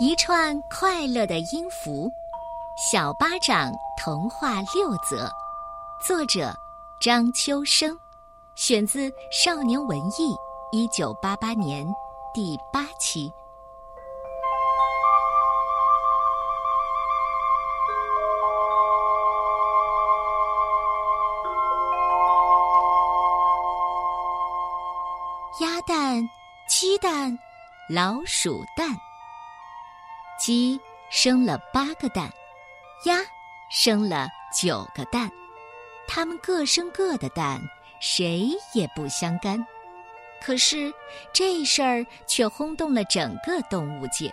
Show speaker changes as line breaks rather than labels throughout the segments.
一串快乐的音符，《小巴掌童话六则》，作者张秋生，选自《少年文艺》一九八八年第八期。鸭蛋、鸡蛋、老鼠蛋。鸡生了八个蛋，鸭生了九个蛋，它们各生各的蛋，谁也不相干。可是这事儿却轰动了整个动物界。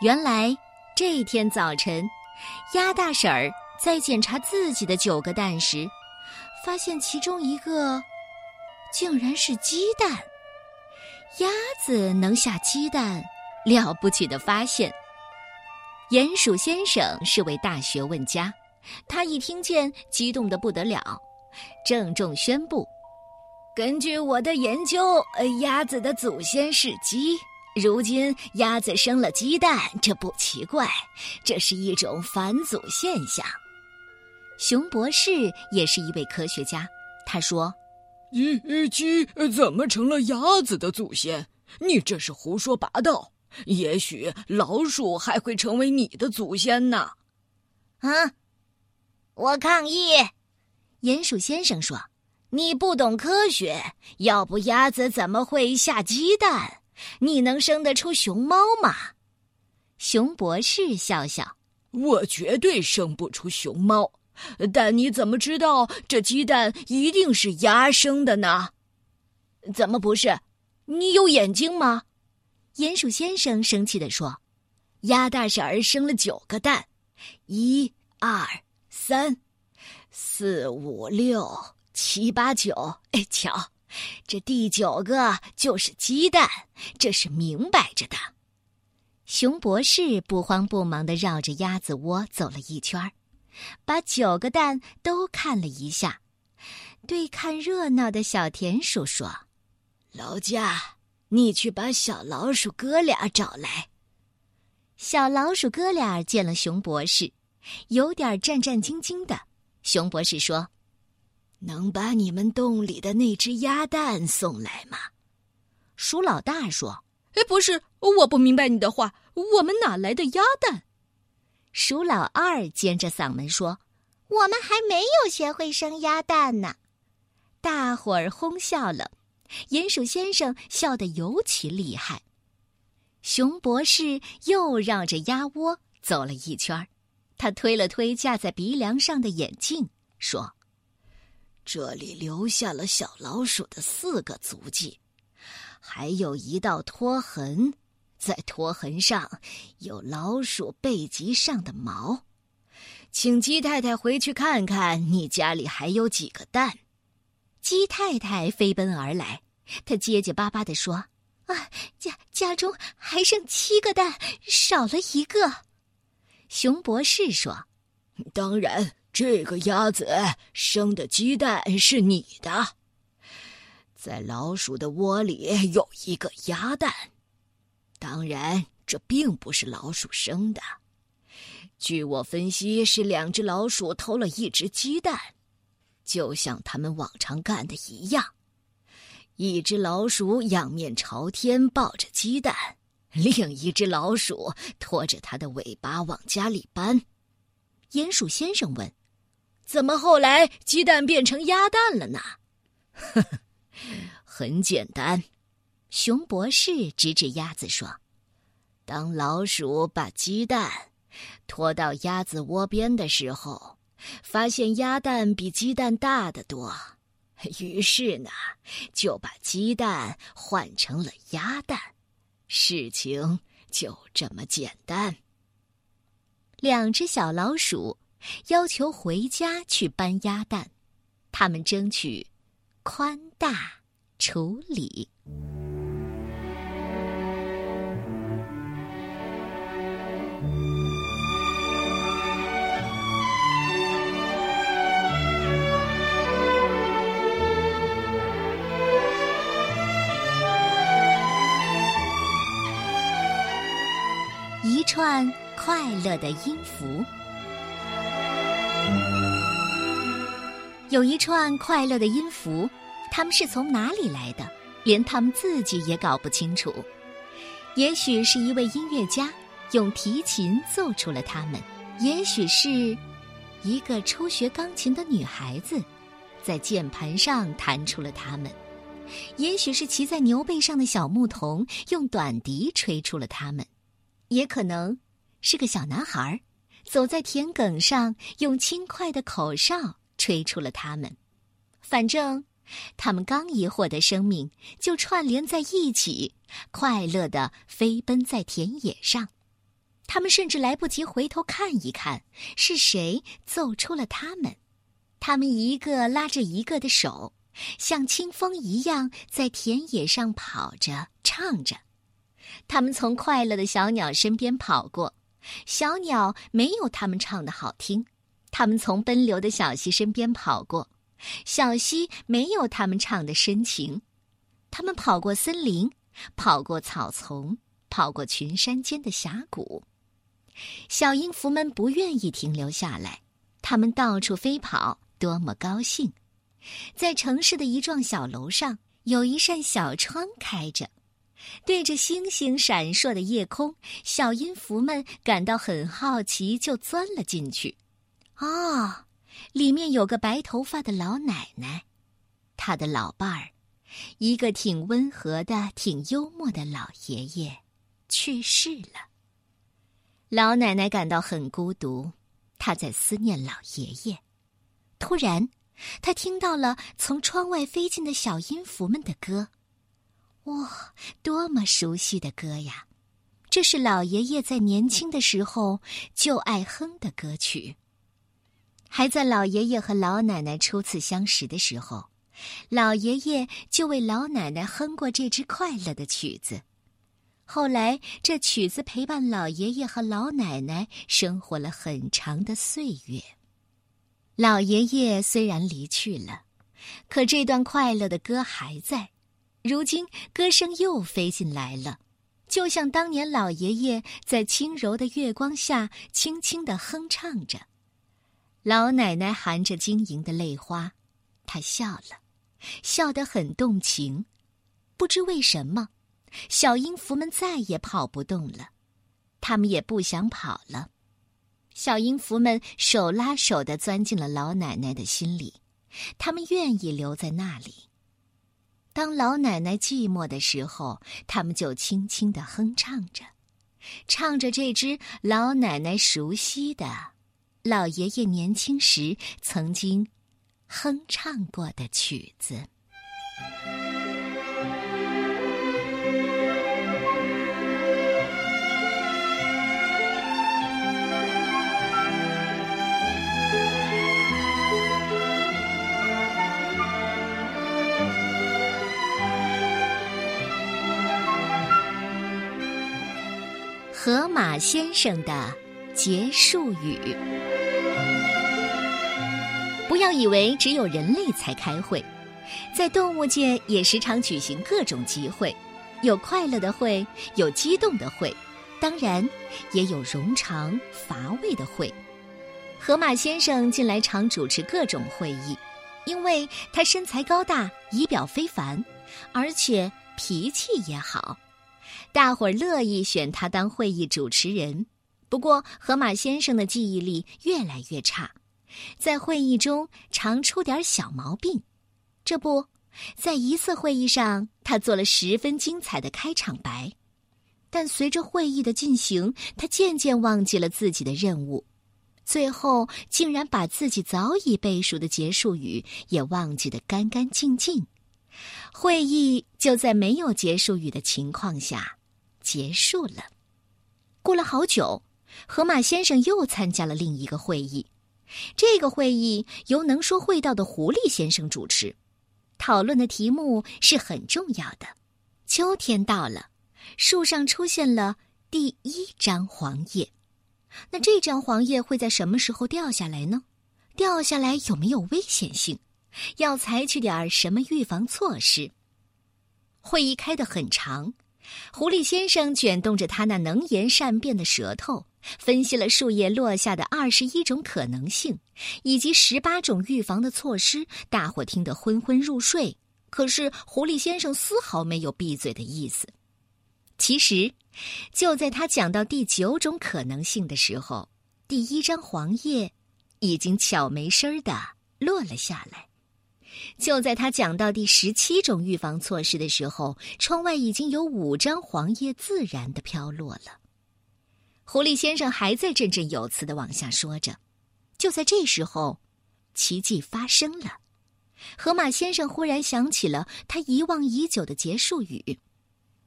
原来这天早晨，鸭大婶儿在检查自己的九个蛋时，发现其中一个竟然是鸡蛋。鸭子能下鸡蛋？了不起的发现！鼹鼠先生是位大学问家，他一听见，激动的不得了，郑重宣布：“根据我的研究，呃鸭子的祖先是鸡。如今鸭子生了鸡蛋，这不奇怪，这是一种返祖现象。”熊博士也是一位科学家，他说：“
鸡鸡怎么成了鸭子的祖先？你这是胡说八道。”也许老鼠还会成为你的祖先呢。
啊！我抗议！
鼹鼠先生说：“
你不懂科学，要不鸭子怎么会下鸡蛋？你能生得出熊猫吗？”
熊博士笑笑：“
我绝对生不出熊猫，但你怎么知道这鸡蛋一定是鸭生的呢？
怎么不是？你有眼睛吗？”
鼹鼠先生生气地说：“
鸭大婶儿生了九个蛋，一、二、三、四、五、六、七、八、九。哎，瞧，这第九个就是鸡蛋，这是明摆着的。”
熊博士不慌不忙地绕着鸭子窝走了一圈，把九个蛋都看了一下，对看热闹的小田鼠说：“
劳驾。”你去把小老鼠哥俩找来。
小老鼠哥俩见了熊博士，有点战战兢兢的。熊博士说：“
能把你们洞里的那只鸭蛋送来吗？”
鼠老大说：“
哎，不是，我不明白你的话。我们哪来的鸭蛋？”
鼠老二尖着嗓门说：“
我们还没有学会生鸭蛋呢。”
大伙儿哄笑了。鼹鼠先生笑得尤其厉害。熊博士又绕着鸭窝走了一圈他推了推架在鼻梁上的眼镜，说：“
这里留下了小老鼠的四个足迹，还有一道拖痕，在拖痕上有老鼠背脊上的毛。请鸡太太回去看看，你家里还有几个蛋。”
鸡太太飞奔而来，她结结巴巴地说：“
啊，家家中还剩七个蛋，少了一个。”
熊博士说：“
当然，这个鸭子生的鸡蛋是你的，在老鼠的窝里有一个鸭蛋。当然，这并不是老鼠生的。据我分析，是两只老鼠偷了一只鸡蛋。”就像他们往常干的一样，一只老鼠仰面朝天抱着鸡蛋，另一只老鼠拖着它的尾巴往家里搬。
鼹鼠先生问：“
怎么后来鸡蛋变成鸭蛋了呢？”“
呵呵，很简单。”
熊博士指指鸭子说：“
当老鼠把鸡蛋拖到鸭子窝边的时候。”发现鸭蛋比鸡蛋大得多，于是呢，就把鸡蛋换成了鸭蛋，事情就这么简单。
两只小老鼠要求回家去搬鸭蛋，他们争取宽大处理。串快乐的音符。有一串快乐的音符，它们是从哪里来的？连他们自己也搞不清楚。也许是一位音乐家用提琴奏出了它们，也许是一个初学钢琴的女孩子在键盘上弹出了它们，也许是骑在牛背上的小牧童用短笛吹出了它们，也可能是个小男孩走在田埂上用轻快的口哨吹出了它们。反正。他们刚一获得生命，就串联在一起，快乐的飞奔在田野上。他们甚至来不及回头看一看是谁奏出了他们。他们一个拉着一个的手，像清风一样在田野上跑着、唱着。他们从快乐的小鸟身边跑过，小鸟没有他们唱的好听。他们从奔流的小溪身边跑过。小溪没有他们唱的深情，他们跑过森林，跑过草丛，跑过群山间的峡谷。小音符们不愿意停留下来，他们到处飞跑，多么高兴！在城市的一幢小楼上，有一扇小窗开着，对着星星闪烁的夜空，小音符们感到很好奇，就钻了进去。啊！里面有个白头发的老奶奶，她的老伴儿，一个挺温和的、挺幽默的老爷爷，去世了。老奶奶感到很孤独，她在思念老爷爷。突然，她听到了从窗外飞进的小音符们的歌，哇，多么熟悉的歌呀！这是老爷爷在年轻的时候就爱哼的歌曲。还在老爷爷和老奶奶初次相识的时候，老爷爷就为老奶奶哼过这支快乐的曲子。后来，这曲子陪伴老爷爷和老奶奶生活了很长的岁月。老爷爷虽然离去了，可这段快乐的歌还在。如今，歌声又飞进来了，就像当年老爷爷在轻柔的月光下轻轻的哼唱着。老奶奶含着晶莹的泪花，她笑了，笑得很动情。不知为什么，小音符们再也跑不动了，他们也不想跑了。小音符们手拉手的钻进了老奶奶的心里，他们愿意留在那里。当老奶奶寂寞的时候，他们就轻轻的哼唱着，唱着这支老奶奶熟悉的。老爷爷年轻时曾经哼唱过的曲子，《河马先生的结束语》。不要以为只有人类才开会，在动物界也时常举行各种集会，有快乐的会，有激动的会，当然也有冗长乏味的会。河马先生近来常主持各种会议，因为他身材高大，仪表非凡，而且脾气也好，大伙儿乐意选他当会议主持人。不过，河马先生的记忆力越来越差。在会议中常出点小毛病，这不，在一次会议上，他做了十分精彩的开场白，但随着会议的进行，他渐渐忘记了自己的任务，最后竟然把自己早已背熟的结束语也忘记得干干净净。会议就在没有结束语的情况下结束了。过了好久，河马先生又参加了另一个会议。这个会议由能说会道的狐狸先生主持，讨论的题目是很重要的。秋天到了，树上出现了第一张黄叶。那这张黄叶会在什么时候掉下来呢？掉下来有没有危险性？要采取点什么预防措施？会议开得很长，狐狸先生卷动着他那能言善辩的舌头，分析了树叶落下的二十一种可能性，以及十八种预防的措施。大伙听得昏昏入睡，可是狐狸先生丝毫没有闭嘴的意思。其实，就在他讲到第九种可能性的时候，第一张黄叶已经悄没声儿的落了下来。就在他讲到第十七种预防措施的时候，窗外已经有五张黄叶自然的飘落了。狐狸先生还在振振有词的往下说着，就在这时候，奇迹发生了。河马先生忽然想起了他遗忘已久的结束语，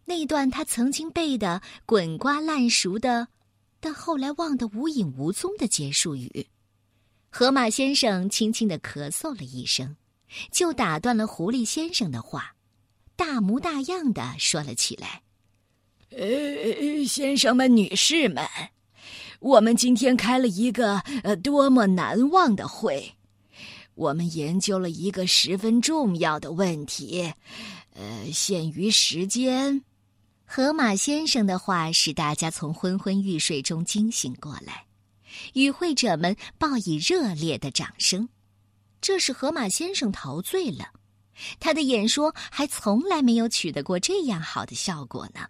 那段他曾经背的滚瓜烂熟的，但后来忘得无影无踪的结束语。河马先生轻轻的咳嗽了一声。就打断了狐狸先生的话，大模大样的说了起来：“
呃，先生们、女士们，我们今天开了一个呃多么难忘的会！我们研究了一个十分重要的问题。呃，限于时间，
河马先生的话使大家从昏昏欲睡中惊醒过来，与会者们报以热烈的掌声。”这是河马先生陶醉了，他的演说还从来没有取得过这样好的效果呢。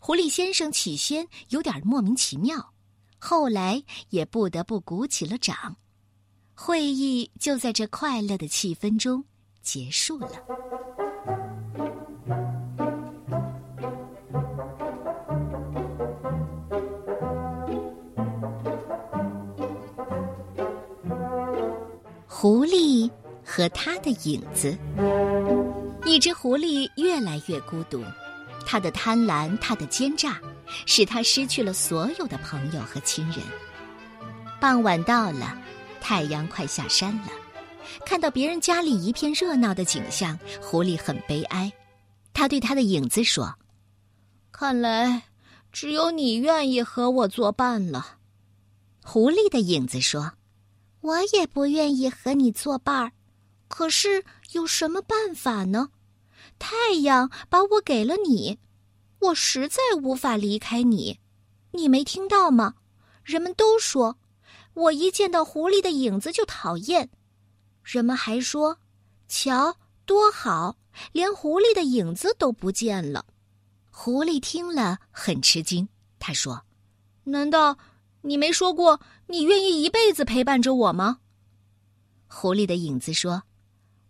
狐狸先生起先有点莫名其妙，后来也不得不鼓起了掌。会议就在这快乐的气氛中结束了。狐狸和他的影子。一只狐狸越来越孤独，它的贪婪，它的奸诈，使它失去了所有的朋友和亲人。傍晚到了，太阳快下山了。看到别人家里一片热闹的景象，狐狸很悲哀。他对他的影子说：“
看来只有你愿意和我作伴了。”
狐狸的影子说。
我也不愿意和你作伴儿，可是有什么办法呢？太阳把我给了你，我实在无法离开你。你没听到吗？人们都说，我一见到狐狸的影子就讨厌。人们还说，瞧多好，连狐狸的影子都不见了。
狐狸听了很吃惊，他说：“
难道？”你没说过你愿意一辈子陪伴着我吗？
狐狸的影子说：“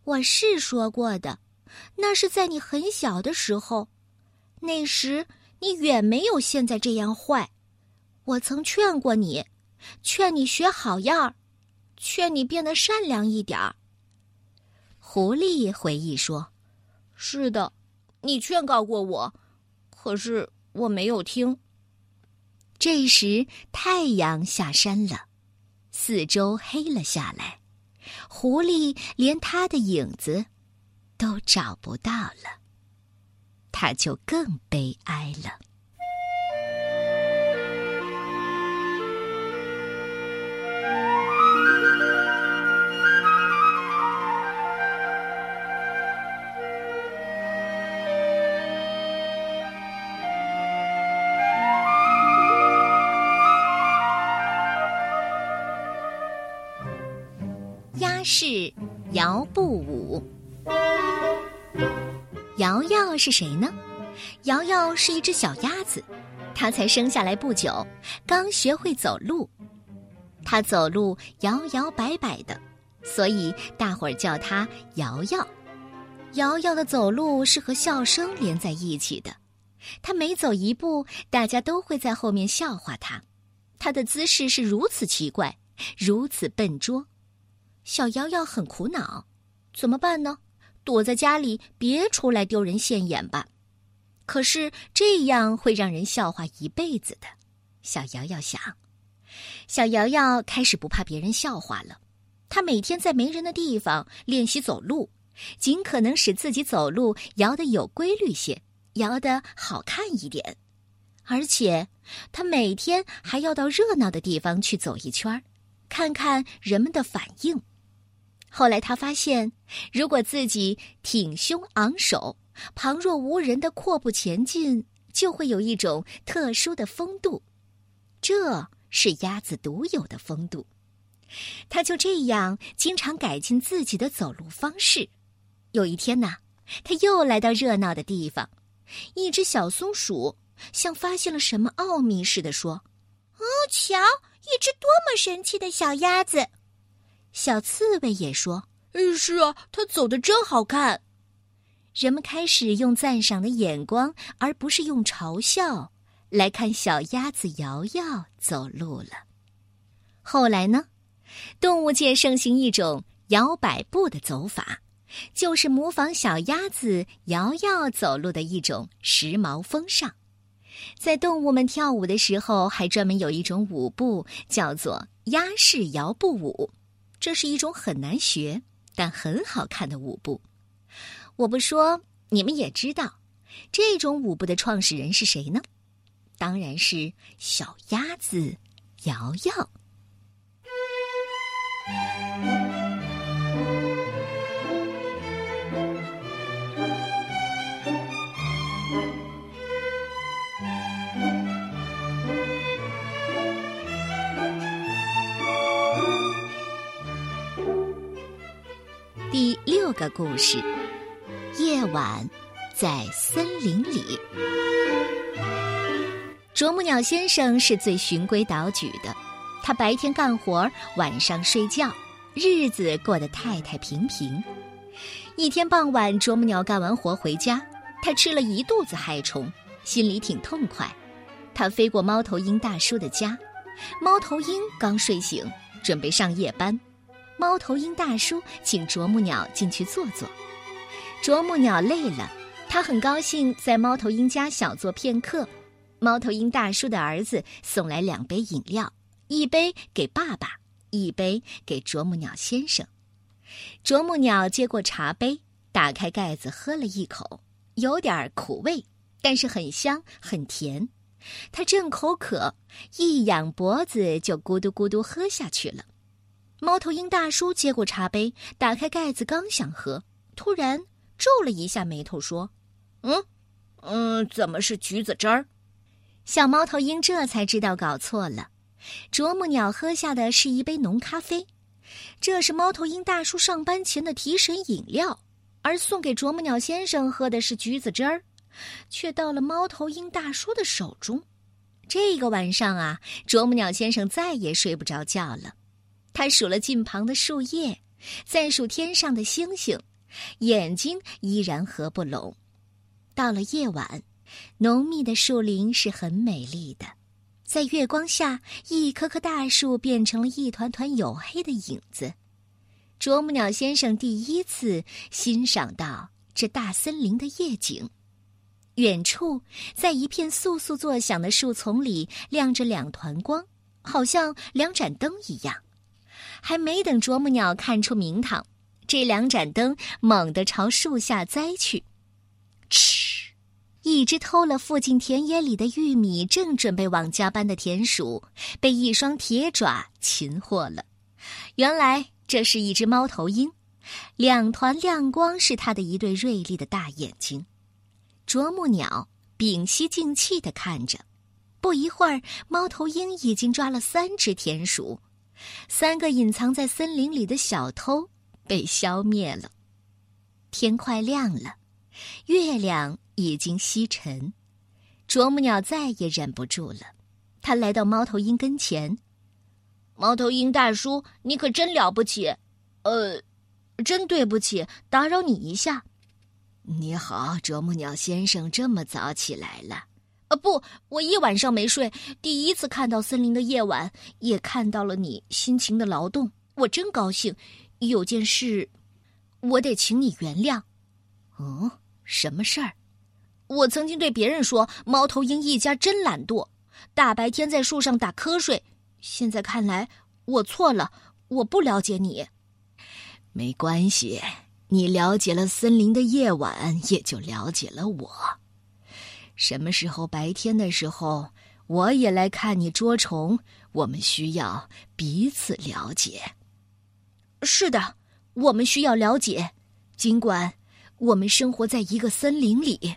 我是说过的，那是在你很小的时候，那时你远没有现在这样坏。我曾劝过你，劝你学好样儿，劝你变得善良一点儿。”
狐狸回忆说：“
是的，你劝告过我，可是我没有听。”
这时，太阳下山了，四周黑了下来，狐狸连它的影子都找不到了，它就更悲哀了。是摇步舞。瑶瑶是谁呢？瑶瑶是一只小鸭子，它才生下来不久，刚学会走路。它走路摇摇摆摆的，所以大伙儿叫它瑶瑶。瑶瑶的走路是和笑声连在一起的，它每走一步，大家都会在后面笑话它。它的姿势是如此奇怪，如此笨拙。小瑶瑶很苦恼，怎么办呢？躲在家里，别出来丢人现眼吧。可是这样会让人笑话一辈子的。小瑶瑶想，小瑶瑶开始不怕别人笑话了。她每天在没人的地方练习走路，尽可能使自己走路摇得有规律些，摇得好看一点。而且，她每天还要到热闹的地方去走一圈看看人们的反应。后来他发现，如果自己挺胸昂首，旁若无人的阔步前进，就会有一种特殊的风度。这是鸭子独有的风度。它就这样经常改进自己的走路方式。有一天呢，它又来到热闹的地方，一只小松鼠像发现了什么奥秘似的说：“
哦，瞧，一只多么神气的小鸭子！”
小刺猬也说：“
嗯，是啊，它走的真好看。”
人们开始用赞赏的眼光，而不是用嘲笑来看小鸭子瑶瑶走路了。后来呢，动物界盛行一种摇摆步的走法，就是模仿小鸭子瑶瑶走路的一种时髦风尚。在动物们跳舞的时候，还专门有一种舞步叫做鸭式摇步舞。这是一种很难学但很好看的舞步。我不说，你们也知道，这种舞步的创始人是谁呢？当然是小鸭子瑶瑶。六个故事：夜晚在森林里。啄木鸟先生是最循规蹈矩的，他白天干活，晚上睡觉，日子过得太太平平。一天傍晚，啄木鸟干完活回家，他吃了一肚子害虫，心里挺痛快。他飞过猫头鹰大叔的家，猫头鹰刚睡醒，准备上夜班。猫头鹰大叔请啄木鸟进去坐坐。啄木鸟累了，他很高兴在猫头鹰家小坐片刻。猫头鹰大叔的儿子送来两杯饮料，一杯给爸爸，一杯给啄木鸟先生。啄木鸟接过茶杯，打开盖子喝了一口，有点苦味，但是很香很甜。他正口渴，一仰脖子就咕嘟咕嘟喝下去了。猫头鹰大叔接过茶杯，打开盖子，刚想喝，突然皱了一下眉头，说：“
嗯，嗯，怎么是橘子汁儿？”
小猫头鹰这才知道搞错了，啄木鸟喝下的是一杯浓咖啡，这是猫头鹰大叔上班前的提神饮料，而送给啄木鸟先生喝的是橘子汁儿，却到了猫头鹰大叔的手中。这个晚上啊，啄木鸟先生再也睡不着觉了。他数了近旁的树叶，再数天上的星星，眼睛依然合不拢。到了夜晚，浓密的树林是很美丽的，在月光下，一棵棵大树变成了一团团黝黑的影子。啄木鸟先生第一次欣赏到这大森林的夜景。远处，在一片簌簌作响的树丛里，亮着两团光，好像两盏灯一样。还没等啄木鸟看出名堂，这两盏灯猛地朝树下栽去。嗤！一只偷了附近田野里的玉米，正准备往家搬的田鼠，被一双铁爪擒获了。原来这是一只猫头鹰，两团亮光是它的一对锐利的大眼睛。啄木鸟屏息静气地看着，不一会儿，猫头鹰已经抓了三只田鼠。三个隐藏在森林里的小偷被消灭了。天快亮了，月亮已经西沉。啄木鸟再也忍不住了，他来到猫头鹰跟前：“
猫头鹰大叔，你可真了不起！呃，真对不起，打扰你一下。”“
你好，啄木鸟先生，这么早起来了。”
啊不，我一晚上没睡，第一次看到森林的夜晚，也看到了你辛勤的劳动，我真高兴。有件事，我得请你原谅。
嗯，什么事儿？
我曾经对别人说，猫头鹰一家真懒惰，大白天在树上打瞌睡。现在看来，我错了，我不了解你。
没关系，你了解了森林的夜晚，也就了解了我。什么时候白天的时候我也来看你捉虫我们需要彼此了解。
是的我们需要了解。尽管我们生活在一个森林里。